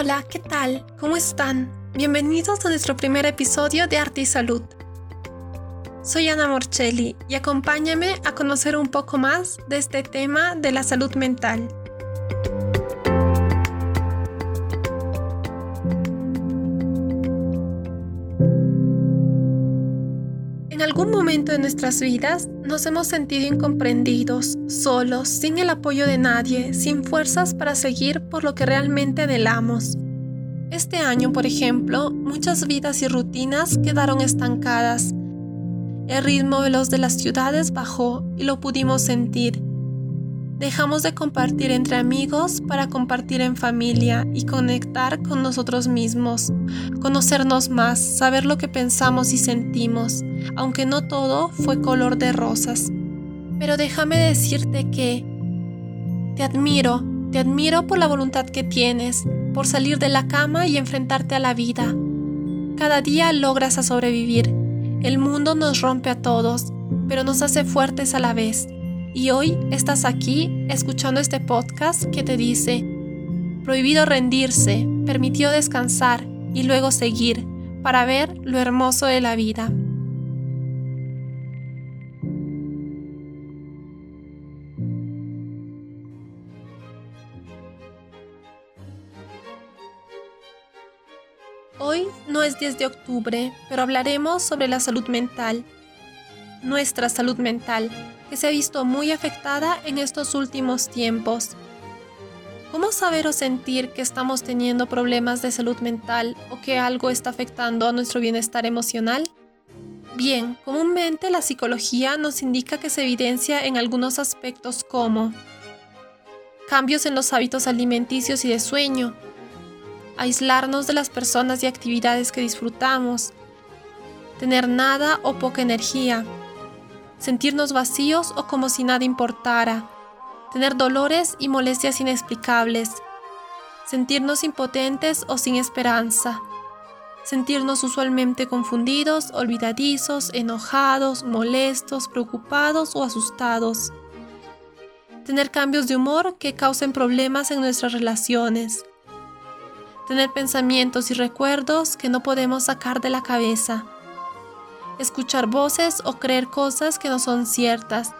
Hola, ¿qué tal? ¿Cómo están? Bienvenidos a nuestro primer episodio de Arte y Salud. Soy Ana Morcelli y acompáñame a conocer un poco más de este tema de la salud mental. Algún momento de nuestras vidas nos hemos sentido incomprendidos, solos, sin el apoyo de nadie, sin fuerzas para seguir por lo que realmente anhelamos. Este año, por ejemplo, muchas vidas y rutinas quedaron estancadas. El ritmo veloz de las ciudades bajó y lo pudimos sentir. Dejamos de compartir entre amigos para compartir en familia y conectar con nosotros mismos, conocernos más, saber lo que pensamos y sentimos, aunque no todo fue color de rosas. Pero déjame decirte que te admiro, te admiro por la voluntad que tienes, por salir de la cama y enfrentarte a la vida. Cada día logras a sobrevivir. El mundo nos rompe a todos, pero nos hace fuertes a la vez y hoy estás aquí escuchando este podcast que te dice, prohibido rendirse, permitió descansar y luego seguir para ver lo hermoso de la vida. Hoy no es 10 de octubre, pero hablaremos sobre la salud mental, nuestra salud mental, que se ha visto muy afectada en estos últimos tiempos. ¿Cómo saber o sentir que estamos teniendo problemas de salud mental o que algo está afectando a nuestro bienestar emocional? Bien, comúnmente la psicología nos indica que se evidencia en algunos aspectos como cambios en los hábitos alimenticios y de sueño, aislarnos de las personas y actividades que disfrutamos, tener nada o poca energía, sentirnos vacíos o como si nada importara, tener dolores y molestias inexplicables, sentirnos impotentes o sin esperanza, sentirnos usualmente confundidos, olvidadizos, enojados, molestos, preocupados o asustados, tener cambios de humor que causen problemas en nuestras relaciones, tener pensamientos y recuerdos que no podemos sacar de la cabeza, escuchar voces o creer cosas que no son ciertas,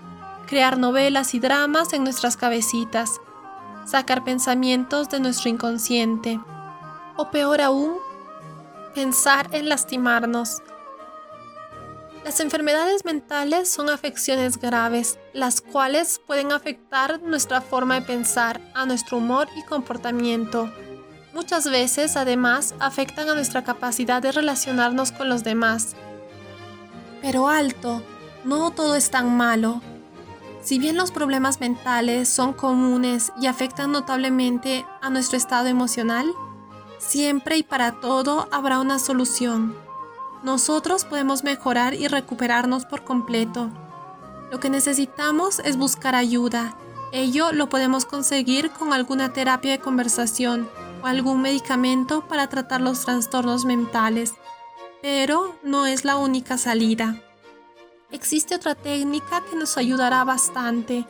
crear novelas y dramas en nuestras cabecitas, sacar pensamientos de nuestro inconsciente, o peor aún, pensar en lastimarnos. Las enfermedades mentales son afecciones graves, las cuales pueden afectar nuestra forma de pensar, a nuestro humor y comportamiento. Muchas veces, además, afectan a nuestra capacidad de relacionarnos con los demás, pero alto, no todo es tan malo. Si bien los problemas mentales son comunes y afectan notablemente a nuestro estado emocional, siempre y para todo habrá una solución. Nosotros podemos mejorar y recuperarnos por completo. Lo que necesitamos es buscar ayuda. Ello lo podemos conseguir con alguna terapia de conversación o algún medicamento para tratar los trastornos mentales pero no es la única salida. Existe otra técnica que nos ayudará bastante.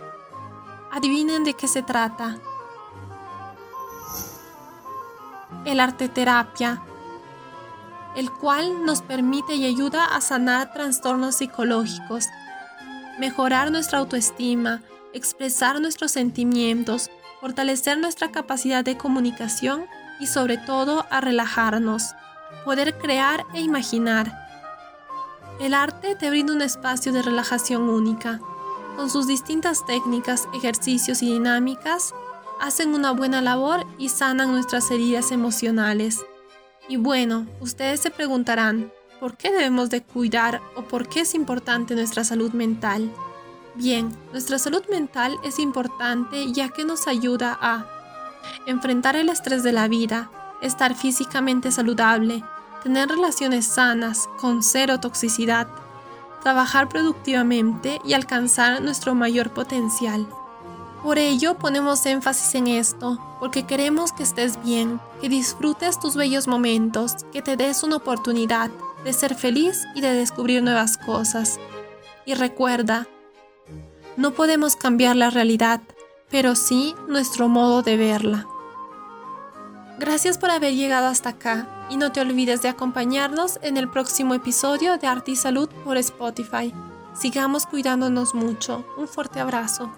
Adivinen de qué se trata. El arte terapia, el cual nos permite y ayuda a sanar trastornos psicológicos, mejorar nuestra autoestima, expresar nuestros sentimientos, fortalecer nuestra capacidad de comunicación y sobre todo a relajarnos poder crear e imaginar. El arte te brinda un espacio de relajación única. Con sus distintas técnicas, ejercicios y dinámicas, hacen una buena labor y sanan nuestras heridas emocionales. Y bueno, ustedes se preguntarán, ¿por qué debemos de cuidar o por qué es importante nuestra salud mental? Bien, nuestra salud mental es importante ya que nos ayuda a enfrentar el estrés de la vida, estar físicamente saludable, tener relaciones sanas con cero toxicidad, trabajar productivamente y alcanzar nuestro mayor potencial. Por ello ponemos énfasis en esto, porque queremos que estés bien, que disfrutes tus bellos momentos, que te des una oportunidad de ser feliz y de descubrir nuevas cosas. Y recuerda, no podemos cambiar la realidad, pero sí nuestro modo de verla. Gracias por haber llegado hasta acá y no te olvides de acompañarnos en el próximo episodio de Arte y Salud por Spotify. Sigamos cuidándonos mucho. Un fuerte abrazo.